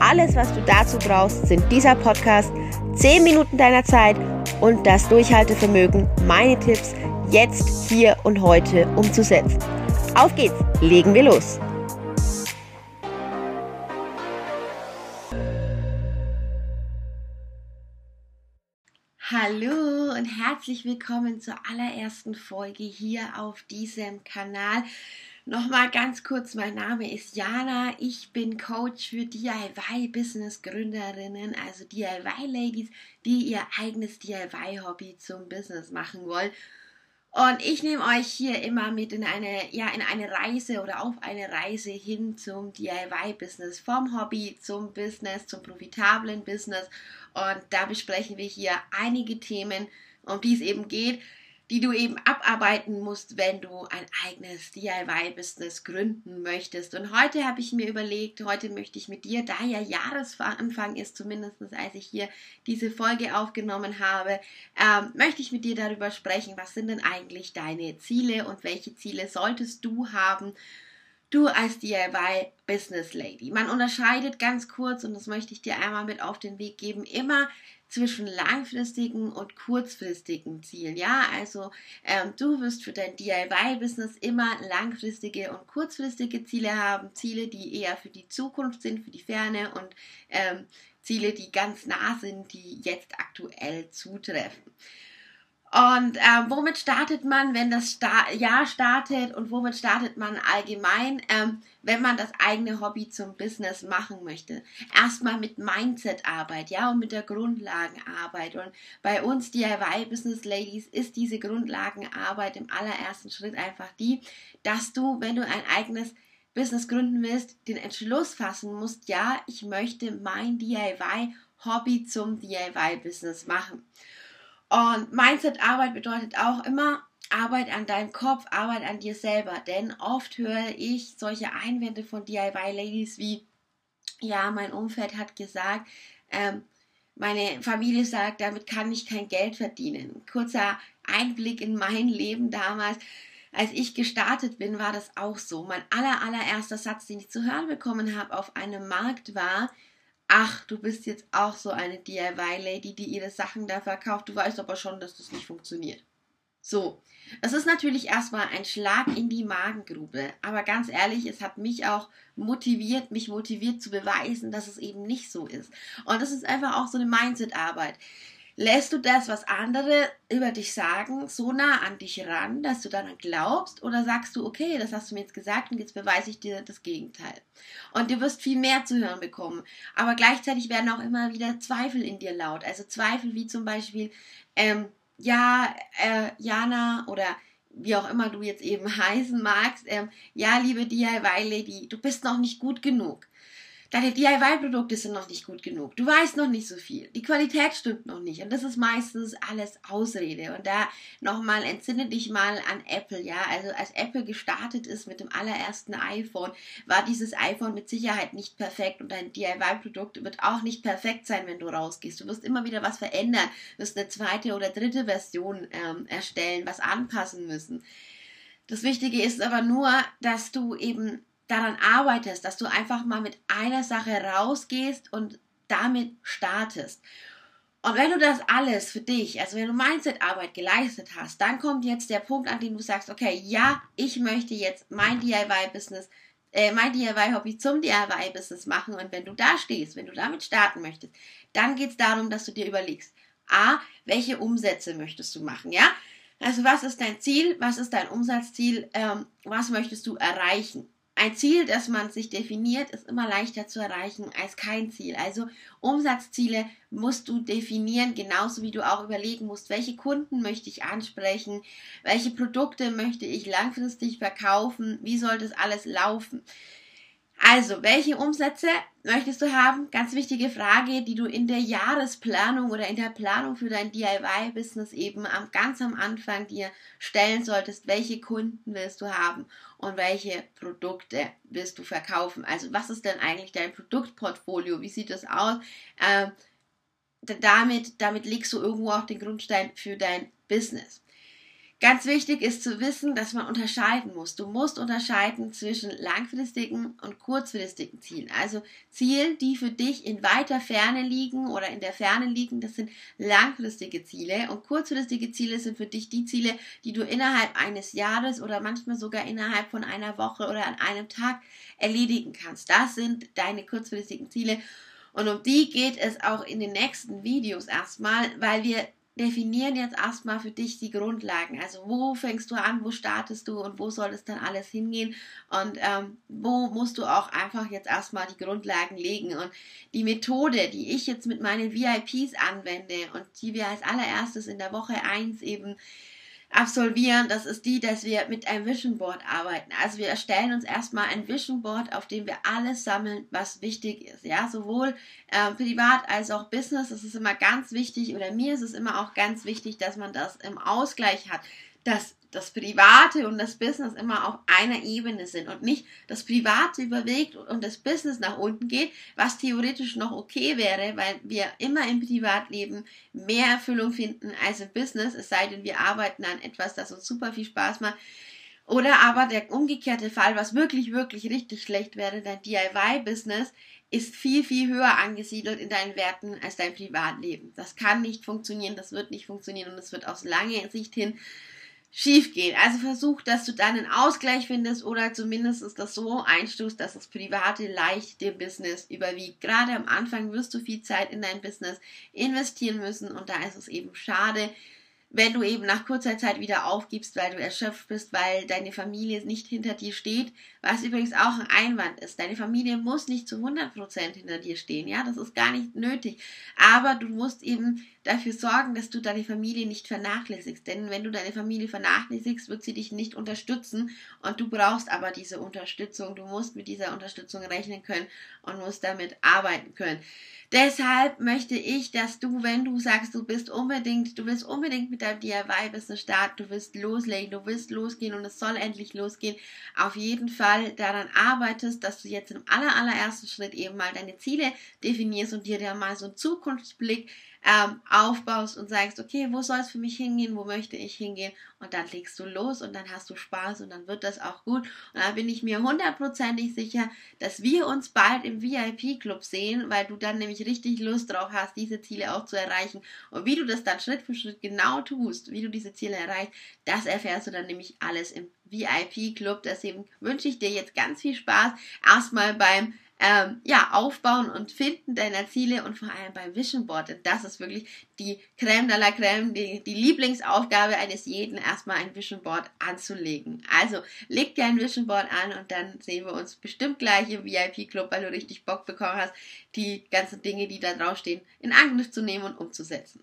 Alles, was du dazu brauchst, sind dieser Podcast, 10 Minuten deiner Zeit und das Durchhaltevermögen, meine Tipps jetzt, hier und heute umzusetzen. Auf geht's, legen wir los. Hallo und herzlich willkommen zur allerersten Folge hier auf diesem Kanal. Nochmal ganz kurz, mein Name ist Jana, ich bin Coach für DIY-Business-Gründerinnen, also DIY-Ladies, die ihr eigenes DIY-Hobby zum Business machen wollen. Und ich nehme euch hier immer mit in eine, ja, in eine Reise oder auf eine Reise hin zum DIY-Business, vom Hobby zum Business, zum profitablen Business. Und da besprechen wir hier einige Themen, um die es eben geht die du eben abarbeiten musst, wenn du ein eigenes DIY-Business gründen möchtest. Und heute habe ich mir überlegt, heute möchte ich mit dir, da ja Jahresanfang ist, zumindest als ich hier diese Folge aufgenommen habe, ähm, möchte ich mit dir darüber sprechen, was sind denn eigentlich deine Ziele und welche Ziele solltest du haben, du als DIY Business Lady. Man unterscheidet ganz kurz, und das möchte ich dir einmal mit auf den Weg geben, immer zwischen langfristigen und kurzfristigen Zielen. Ja, also ähm, du wirst für dein DIY-Business immer langfristige und kurzfristige Ziele haben. Ziele, die eher für die Zukunft sind, für die Ferne und ähm, Ziele, die ganz nah sind, die jetzt aktuell zutreffen. Und äh, womit startet man, wenn das Sta Jahr startet und womit startet man allgemein, ähm, wenn man das eigene Hobby zum Business machen möchte? Erstmal mit Mindset-Arbeit, ja, und mit der Grundlagenarbeit. Und bei uns DIY Business Ladies ist diese Grundlagenarbeit im allerersten Schritt einfach die, dass du, wenn du ein eigenes Business gründen willst, den Entschluss fassen musst, ja, ich möchte mein DIY Hobby zum DIY Business machen. Und Mindset-Arbeit bedeutet auch immer Arbeit an deinem Kopf, Arbeit an dir selber. Denn oft höre ich solche Einwände von DIY-Ladies wie, ja, mein Umfeld hat gesagt, ähm, meine Familie sagt, damit kann ich kein Geld verdienen. Kurzer Einblick in mein Leben damals. Als ich gestartet bin, war das auch so. Mein aller, allererster Satz, den ich zu hören bekommen habe auf einem Markt war, ach, du bist jetzt auch so eine DIY-Lady, die ihre Sachen da verkauft, du weißt aber schon, dass das nicht funktioniert. So, das ist natürlich erstmal ein Schlag in die Magengrube, aber ganz ehrlich, es hat mich auch motiviert, mich motiviert zu beweisen, dass es eben nicht so ist. Und das ist einfach auch so eine Mindset-Arbeit. Lässt du das, was andere über dich sagen, so nah an dich ran, dass du daran glaubst? Oder sagst du, okay, das hast du mir jetzt gesagt und jetzt beweise ich dir das Gegenteil? Und du wirst viel mehr zu hören bekommen. Aber gleichzeitig werden auch immer wieder Zweifel in dir laut. Also Zweifel wie zum Beispiel, ähm, ja, äh, Jana oder wie auch immer du jetzt eben heißen magst, ähm, ja, liebe DIY-Lady, du bist noch nicht gut genug. Deine DIY-Produkte sind noch nicht gut genug. Du weißt noch nicht so viel. Die Qualität stimmt noch nicht. Und das ist meistens alles Ausrede. Und da nochmal entsinne dich mal an Apple, ja. Also als Apple gestartet ist mit dem allerersten iPhone, war dieses iPhone mit Sicherheit nicht perfekt. Und dein DIY-Produkt wird auch nicht perfekt sein, wenn du rausgehst. Du wirst immer wieder was verändern, wirst eine zweite oder dritte Version ähm, erstellen, was anpassen müssen. Das Wichtige ist aber nur, dass du eben daran arbeitest, dass du einfach mal mit einer Sache rausgehst und damit startest. Und wenn du das alles für dich, also wenn du Mindset-Arbeit geleistet hast, dann kommt jetzt der Punkt, an dem du sagst, okay, ja, ich möchte jetzt mein DIY-Business, äh, mein DIY-Hobby zum DIY-Business machen. Und wenn du da stehst, wenn du damit starten möchtest, dann geht es darum, dass du dir überlegst, a, welche Umsätze möchtest du machen, ja? Also was ist dein Ziel, was ist dein Umsatzziel, ähm, was möchtest du erreichen? Ein Ziel, das man sich definiert, ist immer leichter zu erreichen als kein Ziel. Also Umsatzziele musst du definieren, genauso wie du auch überlegen musst, welche Kunden möchte ich ansprechen, welche Produkte möchte ich langfristig verkaufen, wie soll das alles laufen. Also, welche Umsätze möchtest du haben? Ganz wichtige Frage, die du in der Jahresplanung oder in der Planung für dein DIY-Business eben am, ganz am Anfang dir stellen solltest. Welche Kunden willst du haben und welche Produkte willst du verkaufen? Also, was ist denn eigentlich dein Produktportfolio? Wie sieht das aus? Ähm, damit, damit legst du irgendwo auch den Grundstein für dein Business. Ganz wichtig ist zu wissen, dass man unterscheiden muss. Du musst unterscheiden zwischen langfristigen und kurzfristigen Zielen. Also Ziele, die für dich in weiter Ferne liegen oder in der Ferne liegen, das sind langfristige Ziele. Und kurzfristige Ziele sind für dich die Ziele, die du innerhalb eines Jahres oder manchmal sogar innerhalb von einer Woche oder an einem Tag erledigen kannst. Das sind deine kurzfristigen Ziele. Und um die geht es auch in den nächsten Videos erstmal, weil wir definieren jetzt erstmal für dich die Grundlagen. Also wo fängst du an, wo startest du und wo soll es dann alles hingehen und ähm, wo musst du auch einfach jetzt erstmal die Grundlagen legen. Und die Methode, die ich jetzt mit meinen VIPs anwende und die wir als allererstes in der Woche 1 eben absolvieren, das ist die, dass wir mit einem Vision Board arbeiten. Also wir erstellen uns erstmal ein Vision Board, auf dem wir alles sammeln, was wichtig ist. Ja, sowohl äh, privat als auch Business. Das ist immer ganz wichtig oder mir ist es immer auch ganz wichtig, dass man das im Ausgleich hat. Dass das Private und das Business immer auf einer Ebene sind und nicht das Private überwiegt und das Business nach unten geht, was theoretisch noch okay wäre, weil wir immer im Privatleben mehr Erfüllung finden als im Business, es sei denn, wir arbeiten an etwas, das uns super viel Spaß macht. Oder aber der umgekehrte Fall, was wirklich, wirklich richtig schlecht wäre, dein DIY-Business ist viel, viel höher angesiedelt in deinen Werten als dein Privatleben. Das kann nicht funktionieren, das wird nicht funktionieren und es wird aus langer Sicht hin schief gehen. Also versuch, dass du dann einen Ausgleich findest oder zumindest das so einstufst, dass das Private leicht dem Business überwiegt. Gerade am Anfang wirst du viel Zeit in dein Business investieren müssen und da ist es eben schade, wenn du eben nach kurzer Zeit wieder aufgibst, weil du erschöpft bist, weil deine Familie nicht hinter dir steht, was übrigens auch ein Einwand ist. Deine Familie muss nicht zu 100% hinter dir stehen, ja, das ist gar nicht nötig. Aber du musst eben dafür sorgen, dass du deine Familie nicht vernachlässigst. Denn wenn du deine Familie vernachlässigst, wird sie dich nicht unterstützen und du brauchst aber diese Unterstützung. Du musst mit dieser Unterstützung rechnen können und musst damit arbeiten können. Deshalb möchte ich, dass du, wenn du sagst, du bist unbedingt, du willst unbedingt mit deinem DIY-Business starten, du willst loslegen, du willst losgehen und es soll endlich losgehen, auf jeden Fall daran arbeitest, dass du jetzt im aller, allerersten Schritt eben mal deine Ziele definierst und dir da mal so einen Zukunftsblick ähm, aufbaust und sagst, okay, wo soll es für mich hingehen, wo möchte ich hingehen? Und dann legst du los und dann hast du Spaß und dann wird das auch gut. Und da bin ich mir hundertprozentig sicher, dass wir uns bald im VIP-Club sehen, weil du dann nämlich richtig Lust drauf hast, diese Ziele auch zu erreichen. Und wie du das dann Schritt für Schritt genau tust, wie du diese Ziele erreichst, das erfährst du dann nämlich alles im VIP-Club. Deswegen wünsche ich dir jetzt ganz viel Spaß. Erstmal beim ähm, ja, Aufbauen und Finden deiner Ziele und vor allem beim Vision Board. Denn das ist wirklich die Crème de la Crème, die, die Lieblingsaufgabe eines jeden, erstmal ein Vision Board anzulegen. Also leg dir ein Vision Board an und dann sehen wir uns bestimmt gleich im VIP-Club, weil du richtig Bock bekommen hast, die ganzen Dinge, die da draufstehen, in Angriff zu nehmen und umzusetzen.